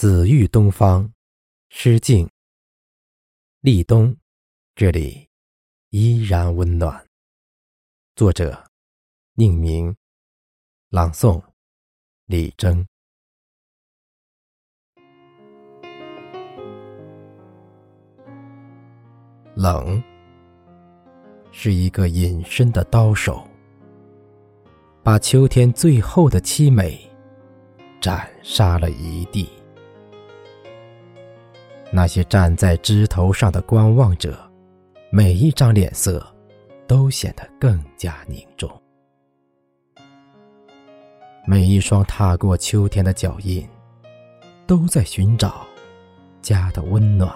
紫玉东方，诗境。立冬，这里依然温暖。作者：宁明，朗诵：李征。冷，是一个隐身的刀手，把秋天最后的凄美斩杀了一地。那些站在枝头上的观望者，每一张脸色都显得更加凝重。每一双踏过秋天的脚印，都在寻找家的温暖。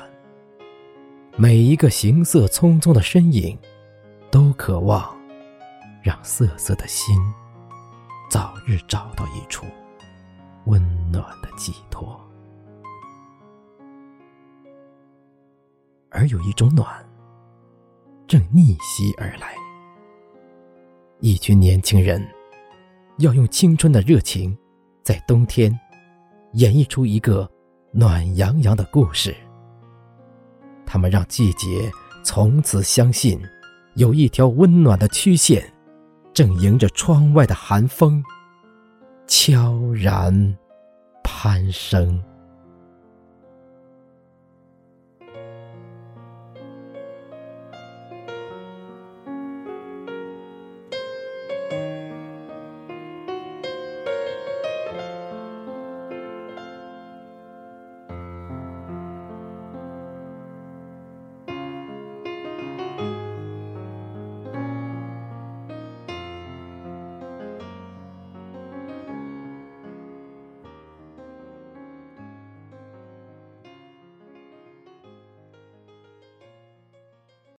每一个行色匆匆的身影，都渴望让瑟瑟的心早日找到一处温暖的寄托。而有一种暖，正逆袭而来。一群年轻人，要用青春的热情，在冬天，演绎出一个暖洋洋的故事。他们让季节从此相信，有一条温暖的曲线，正迎着窗外的寒风，悄然攀升。